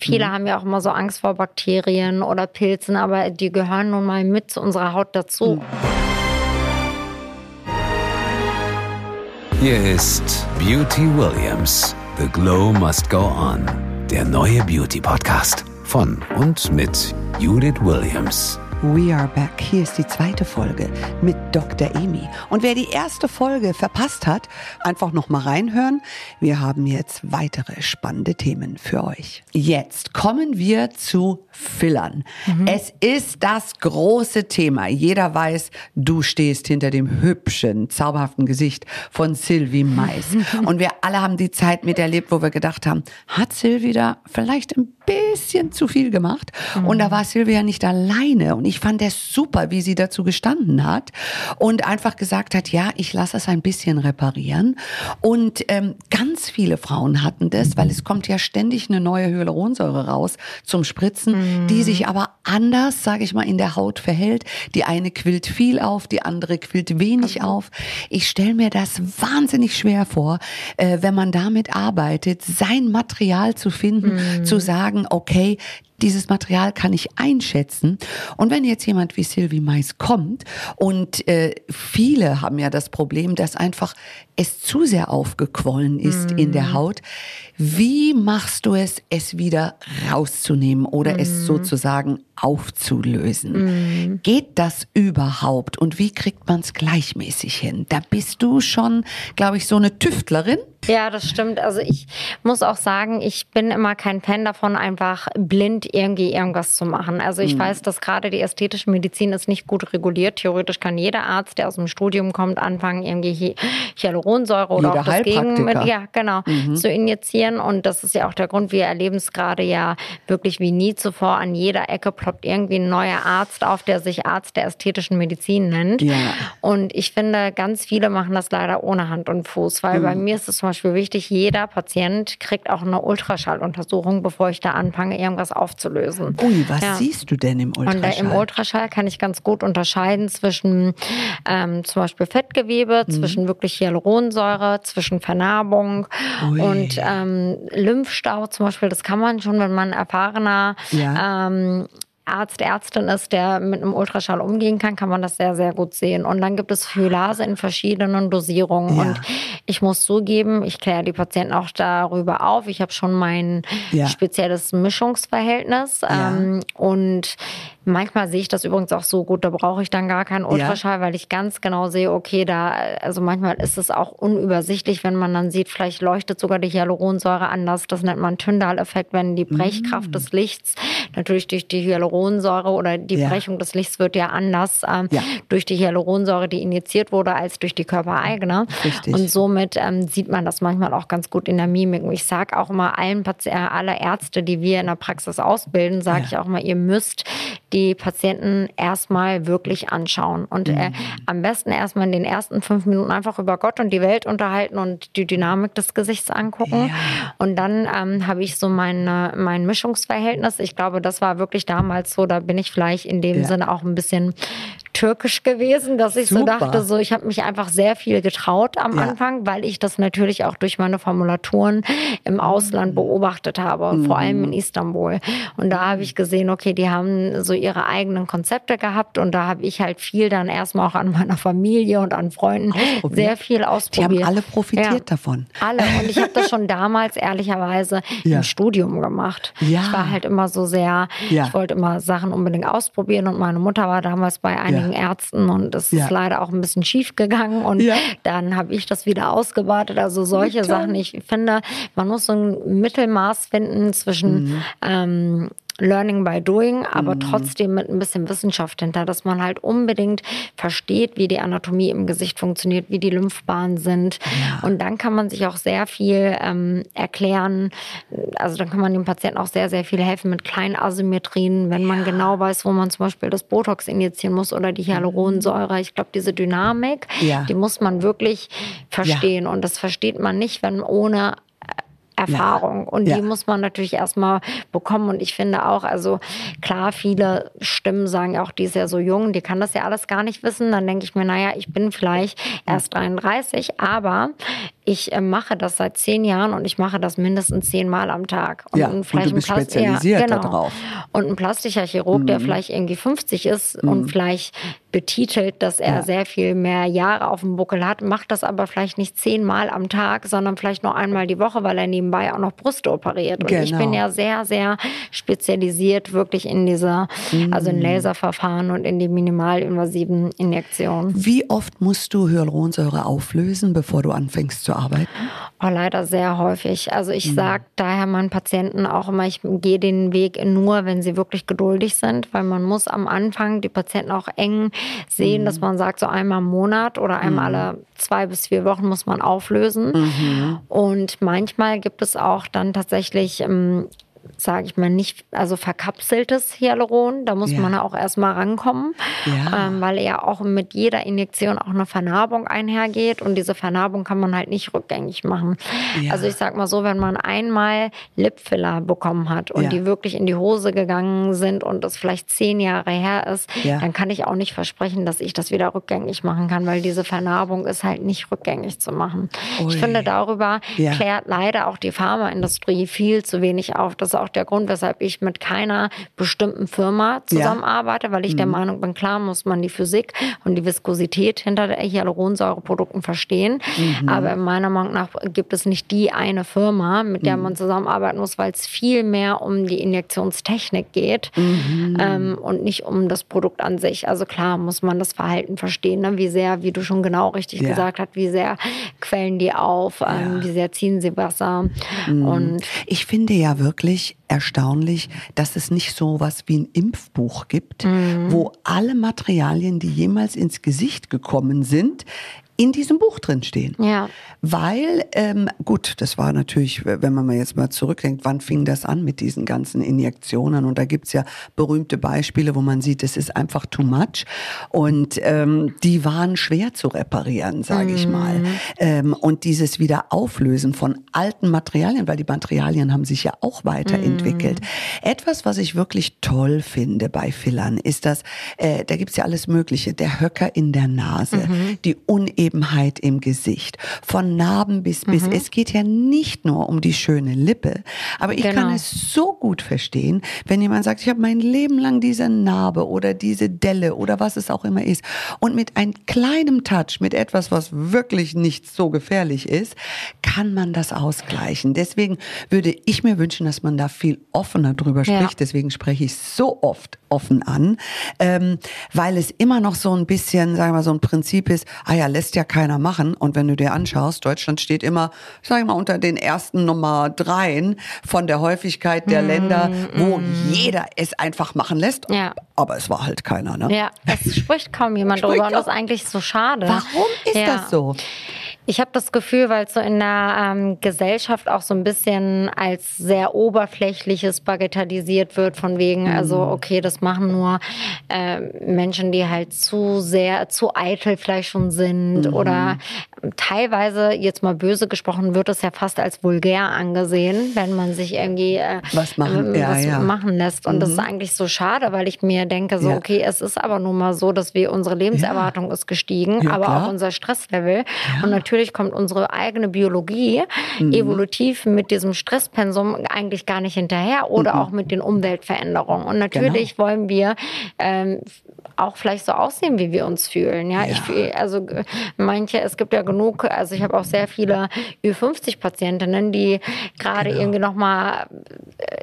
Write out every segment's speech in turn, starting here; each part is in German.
Viele mhm. haben ja auch immer so Angst vor Bakterien oder Pilzen, aber die gehören nun mal mit zu unserer Haut dazu. Mhm. Hier ist Beauty Williams. The Glow Must Go On. Der neue Beauty Podcast von und mit Judith Williams. We are back. Hier ist die zweite Folge mit Dr. Amy. Und wer die erste Folge verpasst hat, einfach noch mal reinhören. Wir haben jetzt weitere spannende Themen für euch. Jetzt kommen wir zu Fillern. Mhm. Es ist das große Thema. Jeder weiß, du stehst hinter dem hübschen, zauberhaften Gesicht von Sylvie Mais. Und wir alle haben die Zeit miterlebt, wo wir gedacht haben, hat Sylvie da vielleicht ein bisschen zu viel gemacht? Mhm. Und da war Sylvie ja nicht alleine. Und ich fand es super, wie sie dazu gestanden hat und einfach gesagt hat, ja, ich lasse es ein bisschen reparieren. Und ähm, ganz viele Frauen hatten das, weil es kommt ja ständig eine neue Hyaluronsäure raus zum Spritzen, mhm. Die sich aber anders, sage ich mal, in der Haut verhält. Die eine quillt viel auf, die andere quillt wenig also. auf. Ich stelle mir das wahnsinnig schwer vor, äh, wenn man damit arbeitet, sein Material zu finden, mhm. zu sagen, okay, dieses Material kann ich einschätzen. Und wenn jetzt jemand wie Sylvie Mais kommt und äh, viele haben ja das Problem, dass einfach es zu sehr aufgequollen ist mm. in der mhm. Haut, wie machst du es, es wieder rauszunehmen oder mm. es mhm. sozusagen aufzulösen? Mm. Geht das überhaupt und wie kriegt man es gleichmäßig hin? Da bist du schon, glaube ich, so eine Tüftlerin. Ja, das stimmt. Also ich muss auch sagen, ich bin immer kein Fan davon, einfach blind irgendwie irgendwas zu machen. Also ich mhm. weiß, dass gerade die ästhetische Medizin ist nicht gut reguliert. Theoretisch kann jeder Arzt, der aus dem Studium kommt, anfangen, irgendwie Hyaluronsäure oder jeder auch das Gegenmittel, ja, genau, mhm. zu injizieren. Und das ist ja auch der Grund, wir erleben es gerade ja wirklich wie nie zuvor. An jeder Ecke ploppt irgendwie ein neuer Arzt auf, der sich Arzt der ästhetischen Medizin nennt. Ja. Und ich finde, ganz viele machen das leider ohne Hand und Fuß, weil mhm. bei mir ist es zum Beispiel wichtig, jeder Patient kriegt auch eine Ultraschalluntersuchung, bevor ich da anfange, irgendwas aufzulösen. Ui, was ja. siehst du denn im Ultraschall? Und äh, im Ultraschall kann ich ganz gut unterscheiden zwischen ähm, zum Beispiel Fettgewebe, mhm. zwischen wirklich Hyaluronsäure, zwischen Vernarbung Ui. und ähm, Lymphstau zum Beispiel. Das kann man schon, wenn man erfahrener ja. ähm, Arzt, Ärztin ist, der mit einem Ultraschall umgehen kann, kann man das sehr, sehr gut sehen. Und dann gibt es Hyolase in verschiedenen Dosierungen. Ja. Und ich muss zugeben, ich kläre die Patienten auch darüber auf. Ich habe schon mein ja. spezielles Mischungsverhältnis. Ähm, und Manchmal sehe ich das übrigens auch so gut, da brauche ich dann gar keinen Ultraschall, ja. weil ich ganz genau sehe, okay, da, also manchmal ist es auch unübersichtlich, wenn man dann sieht, vielleicht leuchtet sogar die Hyaluronsäure anders. Das nennt man Tyndall-Effekt, wenn die Brechkraft mm. des Lichts natürlich durch die Hyaluronsäure oder die ja. Brechung des Lichts wird ja anders ähm, ja. durch die Hyaluronsäure, die injiziert wurde, als durch die körpereigene. Richtig. Und somit ähm, sieht man das manchmal auch ganz gut in der Mimik. Und ich sage auch immer allen Patienten, alle Ärzte, die wir in der Praxis ausbilden, sage ich auch mal, ihr müsst die Patienten erstmal wirklich anschauen und äh, mhm. am besten erstmal in den ersten fünf Minuten einfach über Gott und die Welt unterhalten und die Dynamik des Gesichts angucken. Ja. Und dann ähm, habe ich so meine, mein Mischungsverhältnis. Ich glaube, das war wirklich damals so, da bin ich vielleicht in dem ja. Sinne auch ein bisschen türkisch gewesen, dass ich Super. so dachte, so ich habe mich einfach sehr viel getraut am ja. Anfang, weil ich das natürlich auch durch meine Formulaturen im Ausland mhm. beobachtet habe, mhm. vor allem in Istanbul. Und da habe ich gesehen, okay, die haben so ihre eigenen Konzepte gehabt und da habe ich halt viel dann erstmal auch an meiner Familie und an Freunden sehr viel ausprobiert. Die haben alle profitiert ja, davon. Alle und ich habe das schon damals ehrlicherweise ja. im Studium gemacht. Ich war halt immer so sehr, ich wollte immer Sachen unbedingt ausprobieren und meine Mutter war damals bei einigen Ärzten und es ist leider auch ein bisschen schief gegangen und dann habe ich das wieder ausgewartet. Also solche Sachen. Ich finde, man muss so ein Mittelmaß finden zwischen mhm. ähm, Learning by Doing, aber mhm. trotzdem mit ein bisschen Wissenschaft hinter, dass man halt unbedingt versteht, wie die Anatomie im Gesicht funktioniert, wie die Lymphbahnen sind. Ja. Und dann kann man sich auch sehr viel ähm, erklären. Also dann kann man dem Patienten auch sehr, sehr viel helfen mit kleinen Asymmetrien, wenn man genau weiß, wo man zum Beispiel das Botox injizieren muss oder die Hyaluronsäure. Ich glaube, diese Dynamik, ja. die muss man wirklich verstehen. Und das versteht man nicht, wenn ohne Erfahrung. Ja. Und die ja. muss man natürlich erstmal bekommen. Und ich finde auch, also klar, viele Stimmen sagen ja auch, die ist ja so jung, die kann das ja alles gar nicht wissen. Dann denke ich mir, naja, ich bin vielleicht erst 33, aber ich äh, mache das seit zehn Jahren und ich mache das mindestens zehnmal am Tag. Und ja, vielleicht und du bist Plast spezialisiert ja, genau. darauf. Und ein plastischer Chirurg, mhm. der vielleicht irgendwie 50 ist mhm. und vielleicht betitelt, dass er ja. sehr viel mehr Jahre auf dem Buckel hat, macht das aber vielleicht nicht zehnmal am Tag, sondern vielleicht nur einmal die Woche, weil er nebenbei auch noch Brüste operiert. Und genau. ich bin ja sehr, sehr spezialisiert wirklich in dieser, mhm. also in Laserverfahren und in die minimalinvasiven Injektionen. Wie oft musst du Hyaluronsäure auflösen, bevor du anfängst zu arbeiten? Oh, leider sehr häufig. Also ich mhm. sage daher meinen Patienten auch immer, ich gehe den Weg nur, wenn sie wirklich geduldig sind, weil man muss am Anfang die Patienten auch eng sehen, mhm. dass man sagt, so einmal im Monat oder einmal mhm. alle zwei bis vier Wochen muss man auflösen. Mhm. Und manchmal gibt es auch dann tatsächlich ähm, sage ich mal, nicht, also verkapseltes Hyaluron. Da muss ja. man auch erstmal rankommen, ja. ähm, weil ja auch mit jeder Injektion auch eine Vernarbung einhergeht und diese Vernarbung kann man halt nicht rückgängig machen. Ja. Also ich sag mal so, wenn man einmal Lipfiller bekommen hat und die wirklich in die Hose gegangen sind und es vielleicht zehn Jahre her ist, dann kann ich auch nicht versprechen, dass ich das wieder rückgängig machen kann, weil diese Vernarbung ist halt nicht rückgängig zu machen. Ui. Ich finde, darüber klärt leider auch die Pharmaindustrie viel zu wenig auf. Das ist auch der Grund, weshalb ich mit keiner bestimmten Firma zusammenarbeite, ja. weil ich mhm. der Meinung bin, klar muss man die Physik und die Viskosität hinter der Hyaluronsäureprodukten verstehen. Mhm. Aber meiner Meinung nach gibt es nicht die eine Firma, mit der mhm. man zusammenarbeiten muss, weil es viel mehr um die Injektionstechnik geht mhm. ähm, und nicht um das Produkt an sich. Also klar muss man das Verhalten verstehen, ne? wie sehr, wie du schon genau richtig ja. gesagt hast, wie sehr quellen die auf, ähm, ja. wie sehr ziehen sie Wasser. Mhm. Und ich finde ja wirklich, erstaunlich, dass es nicht so was wie ein Impfbuch gibt, mhm. wo alle Materialien, die jemals ins Gesicht gekommen sind, in diesem Buch drin stehen. Ja. Weil, ähm, gut, das war natürlich, wenn man mal jetzt mal zurückdenkt, wann fing das an mit diesen ganzen Injektionen? Und da gibt's ja berühmte Beispiele, wo man sieht, es ist einfach too much. Und ähm, die waren schwer zu reparieren, sage ich mal. Mhm. Ähm, und dieses Wiederauflösen von alten Materialien, weil die Materialien haben sich ja auch weiterentwickelt. Mhm. Etwas, was ich wirklich toll finde bei Fillern, ist, dass äh, da gibt's ja alles Mögliche. Der Höcker in der Nase, mhm. die Uneben Unebenheit im Gesicht, von Narben bis bis. Mhm. Es geht ja nicht nur um die schöne Lippe, aber ich genau. kann es so gut verstehen, wenn jemand sagt, ich habe mein Leben lang diese Narbe oder diese Delle oder was es auch immer ist und mit einem kleinen Touch, mit etwas, was wirklich nicht so gefährlich ist, kann man das ausgleichen. Deswegen würde ich mir wünschen, dass man da viel offener drüber spricht. Ja. Deswegen spreche ich so oft offen an, ähm, weil es immer noch so ein bisschen, sagen wir mal, so ein Prinzip ist, ah ja, lässt ja keiner machen. Und wenn du dir anschaust, Deutschland steht immer, sag ich mal, unter den ersten Nummer dreien von der Häufigkeit der mm, Länder, wo mm. jeder es einfach machen lässt. Ja. Aber es war halt keiner, ne? Ja, es spricht kaum jemand drüber und das ist eigentlich so schade. Warum ist ja. das so? Ich habe das Gefühl, weil es so in der ähm, Gesellschaft auch so ein bisschen als sehr oberflächliches bagatellisiert wird, von wegen, mhm. also okay, das machen nur äh, Menschen, die halt zu sehr, zu eitel vielleicht schon sind mhm. oder teilweise, jetzt mal böse gesprochen, wird es ja fast als vulgär angesehen, wenn man sich irgendwie äh, was, machen, äh, was ja. machen lässt. Und mhm. das ist eigentlich so schade, weil ich mir denke, so, ja. okay, es ist aber nun mal so, dass wir, unsere Lebenserwartung ist gestiegen, aber klar. auch unser Stresslevel. Und natürlich kommt unsere eigene Biologie mhm. evolutiv mit diesem Stresspensum eigentlich gar nicht hinterher oder mhm. auch mit den Umweltveränderungen. Und natürlich genau. wollen wir ähm, auch vielleicht so aussehen, wie wir uns fühlen. Ja, ich also manche, es gibt ja genug, also ich habe auch sehr viele Ü50-Patientinnen, die gerade genau. irgendwie nochmal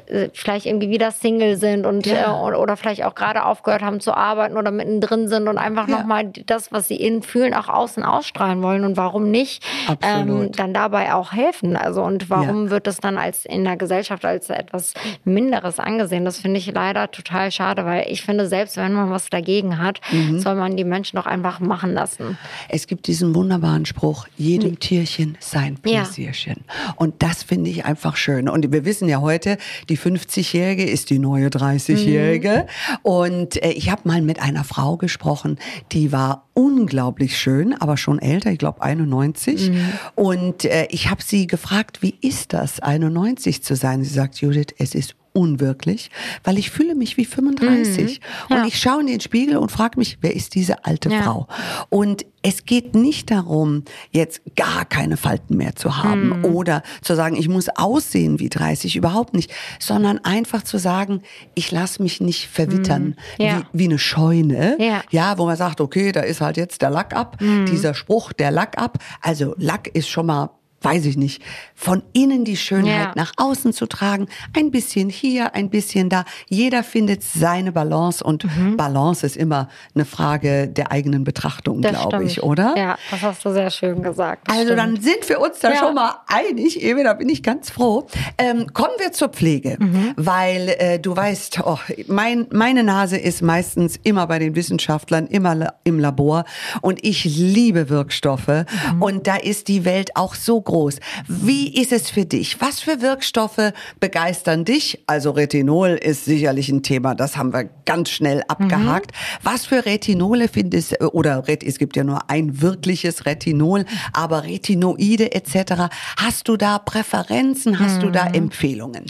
äh, vielleicht irgendwie wieder Single sind und ja. äh, oder vielleicht auch gerade aufgehört haben zu arbeiten oder mittendrin sind und einfach ja. nochmal das, was sie innen fühlen, auch außen ausstrahlen wollen. Und warum nicht? ähm, dann dabei auch helfen? Also und warum ja. wird das dann als in der Gesellschaft als etwas Minderes angesehen? Das finde ich leider total schade, weil ich finde, selbst wenn man was dagegen hat, mhm. soll man die Menschen doch einfach machen lassen. Es gibt diesen wunderbaren Spruch, jedem mhm. Tierchen sein Pläsierchen. Ja. Und das finde ich einfach schön. Und wir wissen ja heute, die 50-Jährige ist die neue 30-Jährige. Mhm. Und äh, ich habe mal mit einer Frau gesprochen, die war unglaublich schön, aber schon älter, ich glaube 91. Mhm. Und äh, ich habe sie gefragt, wie ist das, 91 zu sein? Sie sagt, Judith, es ist unwirklich, weil ich fühle mich wie 35. Mhm. Ja. Und ich schaue in den Spiegel und frage mich, wer ist diese alte Ja. Frau? Und es geht nicht darum, jetzt gar keine Falten mehr zu haben Mhm. oder zu sagen, ich muss aussehen wie 30, überhaupt nicht, sondern einfach zu sagen, ich lasse mich nicht verwittern Mhm. Ja. wie, wie eine Scheune, Ja. ja, wo man sagt, okay, da ist halt jetzt der Lack ab, Mhm. dieser Spruch, der Lack ab. Also Lack ist schon mal weiß ich nicht, von innen die Schönheit Ja. nach außen zu tragen, ein bisschen hier, ein bisschen da. Jeder findet seine Balance und Mhm. Balance ist immer eine Frage der eigenen Betrachtung, glaube ich, oder? Ja, das hast du sehr schön gesagt. Das Also stimmt. dann sind wir uns da Ja. schon mal einig, Ewe, da bin ich ganz froh. Ähm, kommen wir zur Pflege, Mhm. weil äh, du weißt, oh, mein, meine Nase ist meistens immer bei den Wissenschaftlern, immer la- im Labor und ich liebe Wirkstoffe Mhm. und da ist die Welt auch so groß. Wie ist es für dich? Was für Wirkstoffe begeistern dich? Also Retinol ist sicherlich ein Thema, das haben wir ganz schnell abgehakt. Was für Retinole findest oder Ret- es gibt ja nur ein wirkliches Retinol, aber Retinoide etc. Hast du da Präferenzen? Hast du da Empfehlungen?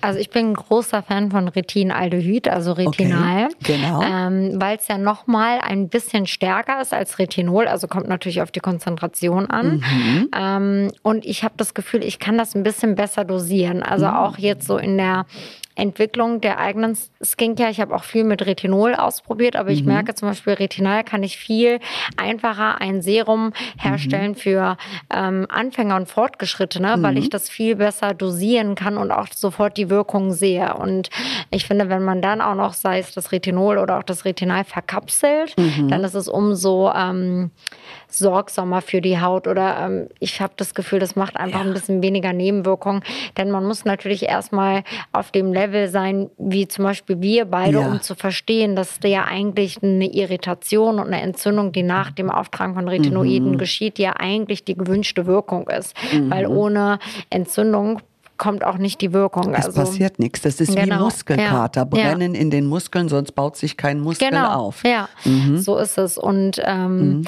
Also ich bin ein großer Fan von Retinaldehyd, also Retinal. genau. Ähm, Weil es ja nochmal ein bisschen stärker ist als Retinol, also kommt natürlich auf die Konzentration an. Mhm. Ähm, und ich habe das Gefühl, ich kann das ein bisschen besser dosieren. Also Mhm. auch jetzt so in der Entwicklung der eigenen Skincare. Ich habe auch viel mit Retinol ausprobiert, aber Mhm. ich merke zum Beispiel, Retinal kann ich viel einfacher ein Serum Mhm. herstellen für ähm, Anfänger und Fortgeschrittene, weil Mhm. ich das viel besser dosieren kann und auch sofort die Wirkung sehe. Und ich finde, wenn man dann auch noch, sei es das Retinol oder auch das Retinal verkapselt, Mhm. dann ist es umso ähm, sorgsamer für die Haut oder ähm, ich habe das Gefühl, das macht einfach ein bisschen weniger Nebenwirkungen, denn man muss natürlich erstmal auf dem Level sein, wie zum Beispiel wir beide, Ja. um zu verstehen, dass da ja eigentlich eine Irritation und eine Entzündung, die nach dem Auftragen von Retinoiden geschieht, ja eigentlich die gewünschte Wirkung ist, weil ohne Entzündung kommt auch nicht die Wirkung. Es also, passiert nichts. Das ist wie Genau. Muskelkater. Ja. Brennen in den Muskeln, sonst baut sich kein Muskel Genau, auf. Mhm. ja, so ist es. Und ähm,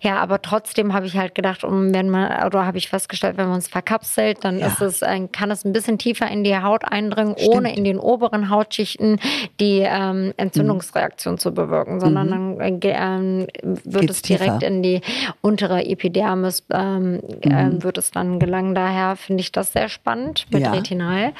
ja, aber trotzdem habe ich halt gedacht, um, wenn man, oder habe ich festgestellt, wenn man es verkapselt, dann Ja. ist es, ein- kann es ein bisschen tiefer in die Haut eindringen, ohne in den oberen Hautschichten die ähm, Entzündungsreaktion zu bewirken, sondern dann äh, ähm, wird Mhm. Geht's es direkt tiefer? in die untere Epidermis ähm, ähm, wird es dann gelangen. Daher finde ich das sehr spannend mit Mhm. Ja. Retinal.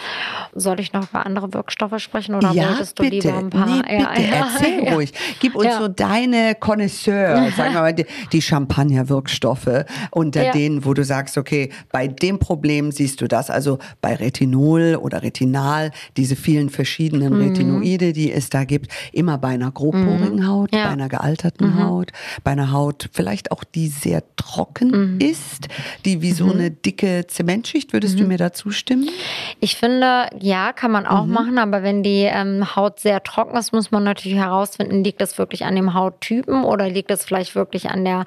Soll ich noch über andere Wirkstoffe sprechen oder ja, wolltest du bitte. lieber ein paar? Nee, bitte, erzähl ruhig. Gib uns so deine Connoisseur, sagen wir mal, die, die Champagner-Wirkstoffe unter Ja. denen, wo du sagst, okay, bei dem Problem siehst du das, also bei Retinol oder Retinal, diese vielen verschiedenen Mhm. Retinoide, die es da gibt, immer bei einer grobporigen Haut, Ja. Mhm. bei einer gealterten Haut, bei einer Haut vielleicht auch, die sehr trocken Mhm. ist, die wie so eine dicke Zementschicht, würdest du mir da zustimmen? Ich finde, ja, kann man Mhm. auch machen, aber wenn die ähm, Haut sehr trocken ist, muss man natürlich herausfinden, liegt das wirklich an dem Hauttypen oder liegt es vielleicht wirklich an der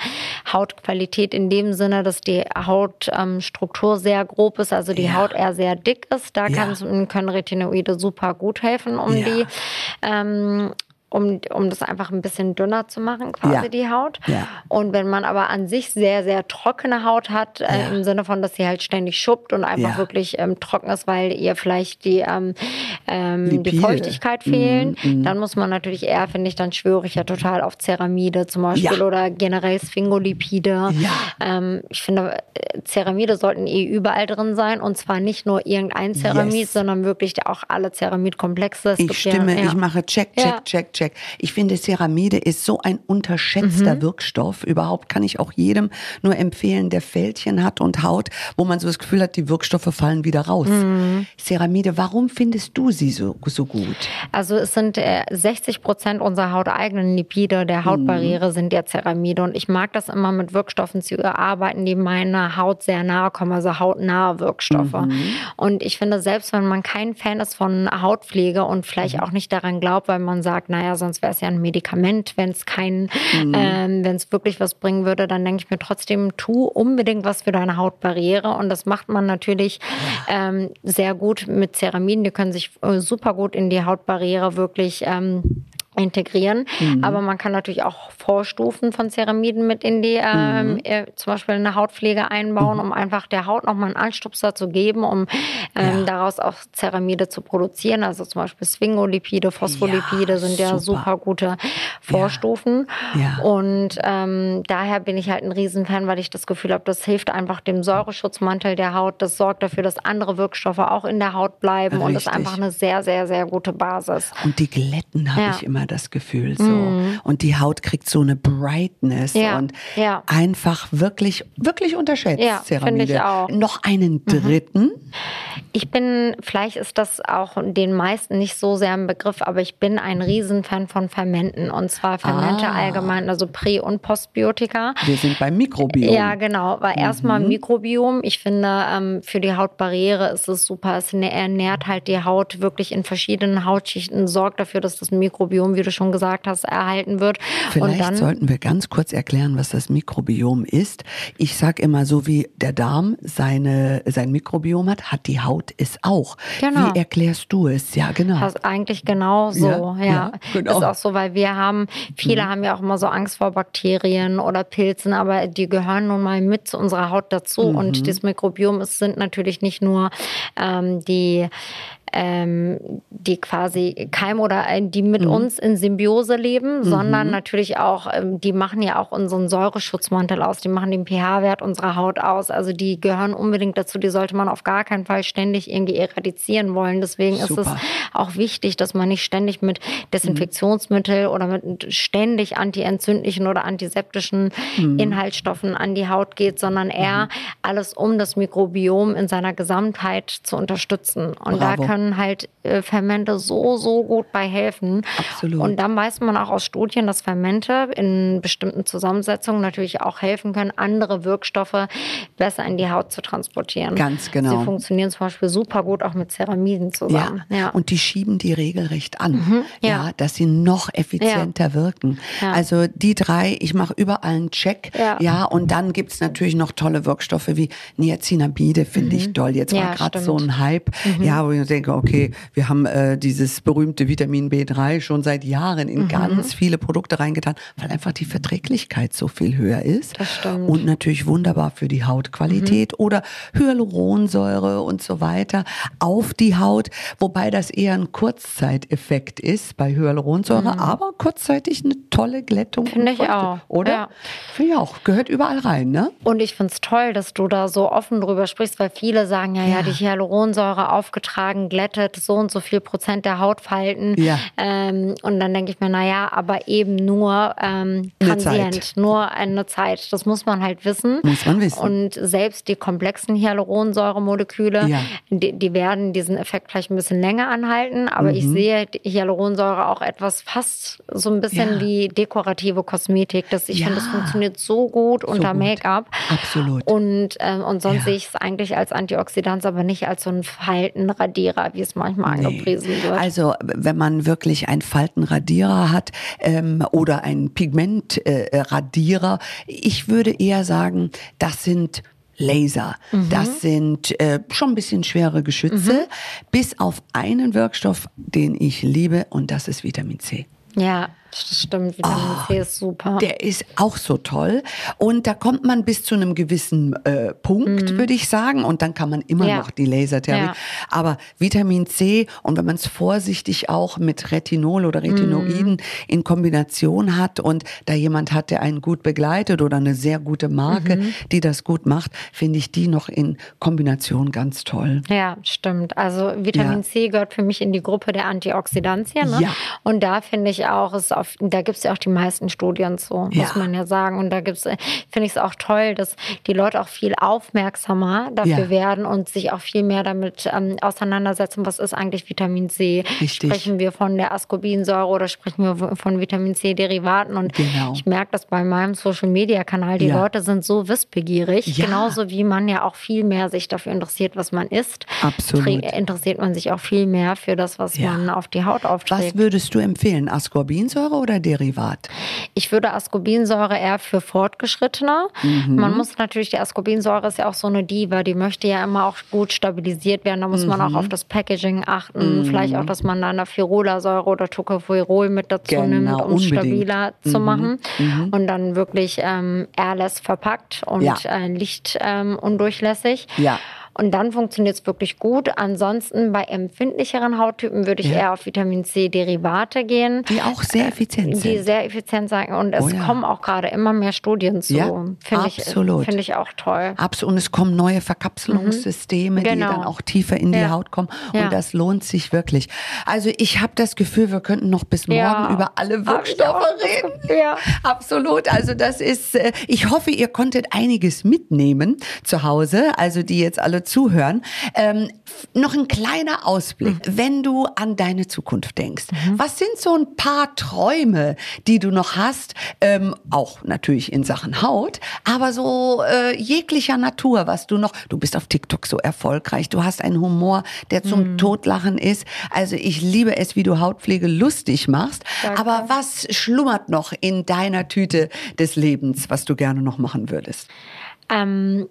Hautqualität in dem Sinne, dass die Hautstruktur ähm, sehr grob ist, also die Ja. Haut eher sehr dick ist. Da Ja. können Retinoide super gut helfen, um Ja. die ähm, um, um das einfach ein bisschen dünner zu machen, quasi Ja. die Haut. Ja. Und wenn man aber an sich sehr, sehr trockene Haut hat, äh, Ja. im Sinne von, dass sie halt ständig schuppt und einfach wirklich ähm, trocken ist, weil ihr vielleicht die, ähm, ähm, die. Feuchtigkeit fehlen, Mhm, dann muss man natürlich eher, finde ich, dann schwöre ich ja total auf Ceramide zum Beispiel oder generell Sphingolipide. Ähm, ich finde, äh, Ceramide sollten eh überall drin sein und zwar nicht nur irgendein Ceramid, Yes. sondern wirklich auch alle Ceramidkomplexe. Ich stimme, ich mache check, check, Ja. check, check. Ich finde, Ceramide ist so ein unterschätzter Mhm. Wirkstoff. Überhaupt kann ich auch jedem nur empfehlen, der Fältchen hat und Haut, wo man so das Gefühl hat, die Wirkstoffe fallen wieder raus. Mhm. Ceramide, warum findest du sie so, so gut? Also es sind äh, 60 Prozent unserer hauteigenen Lipide der Hautbarriere sind ja Ceramide und ich mag das immer mit Wirkstoffen zu arbeiten, die meiner Haut sehr nahe kommen, also hautnahe Wirkstoffe. Und ich finde, selbst wenn man kein Fan ist von Hautpflege und vielleicht auch nicht daran glaubt, weil man sagt, naja, sonst wäre es ja ein Medikament, wenn es kein, ähm, wenn es wirklich was bringen würde, dann denke ich mir trotzdem, tu unbedingt was für deine Hautbarriere. Und das macht man natürlich ähm, sehr gut mit Ceramiden. Die können sich äh, super gut in die Hautbarriere wirklich ähm, integrieren. Mhm. Aber man kann natürlich auch Vorstufen von Ceramiden mit in die, ähm, Mhm. äh, zum Beispiel eine Hautpflege einbauen, um einfach der Haut nochmal einen Anstupser zu geben, um ähm, Ja. daraus auch Ceramide zu produzieren. Also zum Beispiel Sphingolipide, Phospholipide Ja, sind ja super. gute Vorstufen. Ja. Und ähm, daher bin ich halt ein Riesenfan, weil ich das Gefühl habe, das hilft einfach dem Säureschutzmantel der Haut. Das sorgt dafür, dass andere Wirkstoffe auch in der Haut bleiben und ist Richtig. einfach eine sehr, sehr, sehr gute Basis. Und die glätten, habe ich immer das Gefühl so. Und die Haut kriegt so eine Brightness Ja, und ja. einfach wirklich, wirklich unterschätzt, Ja, finde ich auch. Mhm. Noch einen dritten. Ich bin, vielleicht ist das auch den meisten nicht so sehr im Begriff, aber ich bin ein Riesenfan von Fermenten. Und zwar Fermente Ah. allgemein, also Prä- und Postbiotika. Wir sind beim Mikrobiom. Ja, genau. Weil erstmal Mikrobiom. Ich finde, ähm, für die Hautbarriere ist es super. Es nä- ernährt halt die Haut wirklich in verschiedenen Hautschichten, sorgt dafür, dass das Mikrobiom, wie du schon gesagt hast, erhalten wird. Vielleicht dann, sollten wir ganz kurz erklären, was das Mikrobiom ist. Ich sag immer, so wie der Darm seine, sein Mikrobiom hat, hat die Haut es auch. Genau. Wie erklärst du es? Ja, genau. Passt eigentlich genau so, Ja, ja. ja, genau. Ist auch so, weil wir haben, viele Mhm. haben ja auch immer so Angst vor Bakterien oder Pilzen, aber die gehören nun mal mit zu unserer Haut dazu. Mhm. Und das Mikrobiom ist, sind natürlich nicht nur ähm, die ähm, die quasi Keim oder die mit Mhm. uns in Symbiose leben, sondern natürlich auch, ähm, die machen ja auch unseren Säureschutzmantel aus, die machen den pH-Wert unserer Haut aus. Also die gehören unbedingt dazu, die sollte man auf gar keinen Fall ständig irgendwie eradizieren wollen. Deswegen ist es Super. auch wichtig, dass man nicht ständig mit Desinfektionsmittel oder mit ständig antientzündlichen oder antiseptischen Mhm. Inhaltsstoffen an die Haut geht, sondern eher alles um das Mikrobiom in seiner Gesamtheit zu unterstützen. Und Bravo. da können halt äh, Fermente so, so gut bei helfen. Absolut. Und dann weiß man auch aus Studien, dass Fermente in bestimmten Zusammensetzungen natürlich auch helfen können, andere Wirkstoffe besser in die Haut zu transportieren. Ganz genau. Sie funktionieren zum Beispiel super gut auch mit Ceramiden Ja. zusammen. Ja. und die schieben die regelrecht an, ja. ja. dass sie noch effizienter wirken. Ja. Also die drei, ich mache überall einen Check, ja, Ja. und dann gibt's natürlich noch tolle Wirkstoffe wie Niacinamide, finde ich toll. Jetzt war Mhm. Ja, gerade so ein Hype, ja, wo ich denke, okay, wir haben äh, dieses berühmte Vitamin B3 schon seit Jahren in Mhm. ganz viele Produkte reingetan, weil einfach die Verträglichkeit so viel höher ist. Das stimmt. Mhm. Und natürlich wunderbar für die Hautqualität oder Hyaluronsäure und so weiter auf die Haut, wobei das eher ein Kurzzeiteffekt ist bei Hyaluronsäure, aber kurzzeitig eine tolle Glättung. Mhm. Finde ich auch, Oder? ja. Finde ich auch. Gehört überall rein, ne? Und ich finde es toll, dass du da so offen drüber sprichst, weil viele sagen ja, ja, Ja. die Hyaluronsäure aufgetragen, glättet so und so viel Prozent der Hautfalten. Ja. Ähm, und dann denke ich mir, naja, aber eben nur ähm, transient, nur eine Zeit. Das muss man halt wissen. Muss man wissen. Und selbst die komplexen Hyaluronsäuremoleküle, Ja. die, die werden diesen Effekt vielleicht ein bisschen länger anhalten. Aber Mhm. ich sehe Hyaluronsäure auch etwas fast so ein bisschen Ja. wie dekorative Kosmetik. Das, ich Ja. finde, das funktioniert so gut unter gut. Make-up. Absolut. Und, ähm, und sonst sehe ich es eigentlich als Antioxidant, aber nicht als so ein Faltenradierer, wie es manchmal angepriesen wird. Also wenn man wirklich einen Faltenradierer hat ähm, oder einen Pigmentradierer, äh, Radierer, ich würde eher sagen, das sind Laser. Mhm. Das sind äh, schon ein bisschen schwere Geschütze, bis auf einen Wirkstoff, den ich liebe, und das ist Vitamin C. ja, das stimmt. Vitamin C ist super. Oh, Der ist auch so toll. Und da kommt man bis zu einem gewissen äh, Punkt, würde ich sagen. Und dann kann man immer Mhm. Ja. noch die Lasertherapie. Ja. Aber Vitamin C und wenn man es vorsichtig auch mit Retinol oder Retinoiden Mhm. in Kombination hat und da jemand hat, der einen gut begleitet oder eine sehr gute Marke, Mhm. die das gut macht, finde ich die noch in Kombination ganz toll. Ja, stimmt. Also Vitamin Ja. C gehört für mich in die Gruppe der Antioxidantien. Ne? Ja. Und da finde ich auch, ist auf, da gibt es ja auch die meisten Studien zu, Ja. muss man ja sagen. Und da gibt's, äh, finde ich es auch toll, dass die Leute auch viel aufmerksamer dafür Ja. werden und sich auch viel mehr damit ähm, auseinandersetzen, was ist eigentlich Vitamin C. Richtig. Sprechen wir von der Ascorbinsäure oder sprechen wir von Vitamin C-Derivaten? Und Genau. ich merke das bei meinem Social-Media-Kanal. Die Ja. Leute sind so wissbegierig, Ja. genauso wie man ja auch viel mehr sich dafür interessiert, was man isst. Absolut. Interessiert man sich auch viel mehr für das, was Ja. man auf die Haut aufträgt. Was würdest du empfehlen? Ascorbinsäure Ascorbinsäure oder Derivat? Ich würde Ascorbinsäure eher für Fortgeschrittene. Mhm. Man muss natürlich, die Ascorbinsäure ist ja auch so eine Diva, die möchte ja immer auch gut stabilisiert werden. Da muss mhm. man auch mhm. auf das Packaging achten. Mhm. Vielleicht auch, dass man da eine Firolasäure oder Tocopherol mit dazu genau, nimmt, um es stabiler zu mhm. machen. Mhm. Und dann wirklich ähm, airless verpackt und ja. äh, lichtundurchlässig. Ähm, ja. Und dann funktioniert es wirklich gut. Ansonsten bei empfindlicheren Hauttypen würde ich ja. eher auf Vitamin C-Derivate gehen. Die auch sehr äh, effizient sind. Die sehr effizient sein. Und es oh ja. kommen auch gerade immer mehr Studien zu. Ja, Finde ich, find ich auch toll. Absolut. Und es kommen neue Verkapselungssysteme, mhm. genau. die dann auch tiefer in die Haut kommen. Und das lohnt sich wirklich. Also ich habe das Gefühl, wir könnten noch bis morgen über alle Wirkstoffe reden. Ja. Absolut. Also das ist, äh, ich hoffe, ihr konntet einiges mitnehmen zu Hause. Also die jetzt alle zuhören. Ähm, noch ein kleiner Ausblick, mhm. wenn du an deine Zukunft denkst. Mhm. Was sind so ein paar Träume, die du noch hast? Ähm, auch natürlich in Sachen Haut, aber so äh, jeglicher Natur, was du noch. Du bist auf TikTok so erfolgreich. Du hast einen Humor, der zum mhm. Totlachen ist. Also ich liebe es, wie du Hautpflege lustig machst. Danke. Aber was schlummert noch in deiner Tüte des Lebens, was du gerne noch machen würdest? Ähm,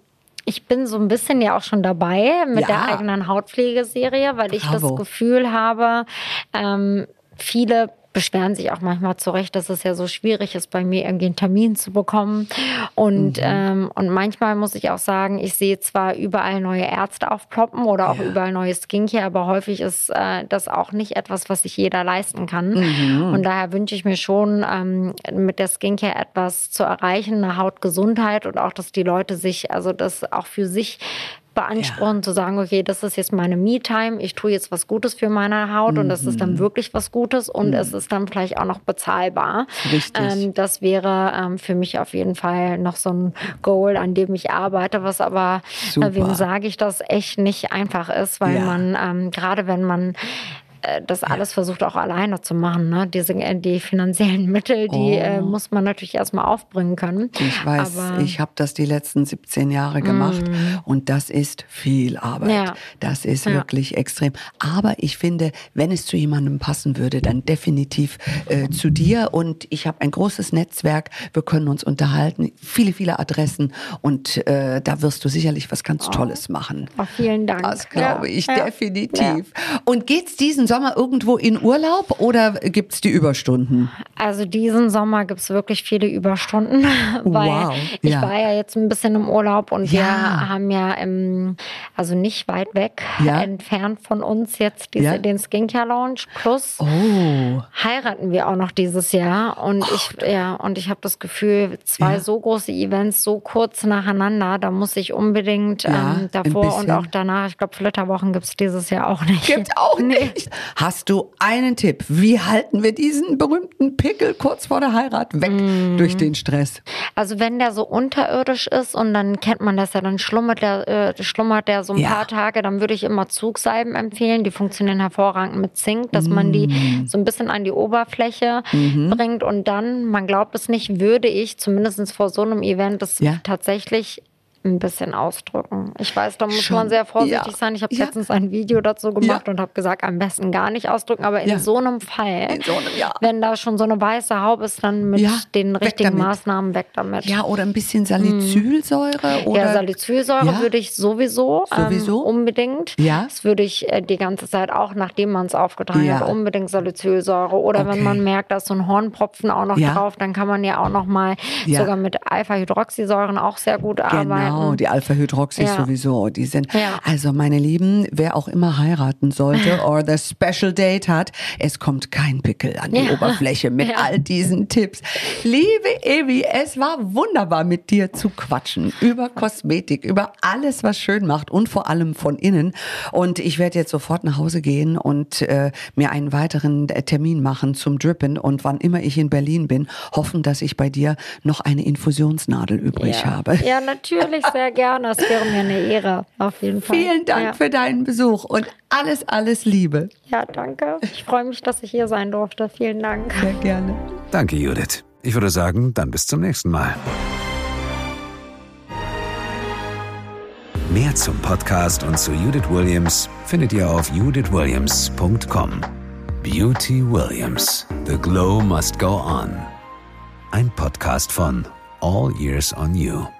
ich bin so ein bisschen ja auch schon dabei mit ja. der eigenen Hautpflegeserie, weil Bravo. ich das Gefühl habe, ähm, viele beschweren sich auch manchmal zurecht, dass es ja so schwierig ist, bei mir irgendwie einen Termin zu bekommen. Und, mhm. ähm, und manchmal muss ich auch sagen, ich sehe zwar überall neue Ärzte aufploppen oder auch ja. überall neue Skincare, aber häufig ist äh, das auch nicht etwas, was sich jeder leisten kann. Mhm. Und daher wünsche ich mir schon, ähm, mit der Skincare etwas zu erreichen, eine Hautgesundheit und auch, dass die Leute sich, also das auch für sich beanspornen, ja. zu sagen, okay, das ist jetzt meine Me-Time, ich tue jetzt was Gutes für meine Haut mhm. und das ist dann mhm. wirklich was Gutes und mhm. es ist dann vielleicht auch noch bezahlbar. Richtig. Ähm, das wäre ähm, für mich auf jeden Fall noch so ein Goal, an dem ich arbeite, was aber, äh, wem sage ich das, echt nicht einfach ist, weil ja. man, ähm, gerade wenn man das alles versucht auch alleine zu machen. Ne? Diese, äh, die finanziellen Mittel, die äh, oh. muss man natürlich erstmal aufbringen können. Ich weiß, Aber ich habe das die letzten 17 Jahre gemacht mm. und das ist viel Arbeit. Ja. Das ist ja. wirklich extrem. Aber ich finde, wenn es zu jemandem passen würde, dann definitiv äh, zu dir. Und ich habe ein großes Netzwerk. Wir können uns unterhalten. Viele, viele Adressen. Und äh, da wirst du sicherlich was ganz oh. Tolles machen. Oh, vielen Dank. Das glaube ich definitiv. Und geht's diesen Sommer irgendwo in Urlaub oder gibt es die Überstunden? Also diesen Sommer gibt es wirklich viele Überstunden, weil wow. ich ja. war ja jetzt ein bisschen im Urlaub und ja. wir haben ja im, also nicht weit weg ja. entfernt von uns jetzt diese, den Skincare Lounge plus oh. heiraten wir auch noch dieses Jahr und oh. ich ja und ich habe das Gefühl zwei so große Events so kurz nacheinander, da muss ich unbedingt ähm, davor und auch danach, ich glaube Flitterwochen gibt es dieses Jahr auch nicht. Gibt auch nicht. Hast du einen Tipp? Wie halten wir diesen berühmten Pickel kurz vor der Heirat weg mm. durch den Stress? Also wenn der so unterirdisch ist und dann kennt man das ja, dann schlummert der, äh, schlummert der so ein ja. paar Tage, dann würde ich immer Zugsalben empfehlen. Die funktionieren hervorragend mit Zink, dass mm. man die mm. so ein bisschen an die Oberfläche mhm. bringt und dann, man glaubt es nicht, würde ich zumindest vor so einem Event das ja. tatsächlich ein bisschen ausdrücken. Ich weiß, da muss Schon, man sehr vorsichtig ja. sein. Ich habe ja. letztens ein Video dazu gemacht ja. und habe gesagt, am besten gar nicht ausdrücken. Aber in so einem Fall, so einem, wenn da schon so eine weiße Haube ist, dann mit den richtigen Maßnahmen weg damit. Ja, oder ein bisschen Salicylsäure. Oder? Ja, Salicylsäure würde ich sowieso, sowieso? Ähm, unbedingt. Ja. Das würde ich äh, die ganze Zeit auch, nachdem man es aufgetragen hat, unbedingt Salicylsäure. Oder okay. wenn man merkt, da ist so ein Hornpropfen auch noch drauf, dann kann man ja auch noch mal sogar mit Alpha-Hydroxysäuren auch sehr gut genau. arbeiten. Genau, die Alpha-Hydroxy ja. sowieso. Die sind, ja. also meine Lieben, wer auch immer heiraten sollte oder das Special Date hat, es kommt kein Pickel an die ja. Oberfläche mit all diesen Tipps. Liebe Evi, es war wunderbar mit dir zu quatschen über Kosmetik, über alles, was schön macht und vor allem von innen. Und ich werde jetzt sofort nach Hause gehen und äh, mir einen weiteren Termin machen zum Drippen und wann immer ich in Berlin bin, hoffen, dass ich bei dir noch eine Infusionsnadel übrig habe. Ja, natürlich ich sehr gerne. Es wäre mir eine Ehre, auf jeden Fall. Vielen Dank ja. für deinen Besuch und alles, alles Liebe. Ja, danke. Ich freue mich, dass ich hier sein durfte. Vielen Dank. Sehr gerne. Danke, Judith. Ich würde sagen, dann bis zum nächsten Mal. Mehr zum Podcast und zu Judith Williams findet ihr auf judithwilliams.com. Beauty Williams. The Glow Must Go On. Ein Podcast von All Years on You.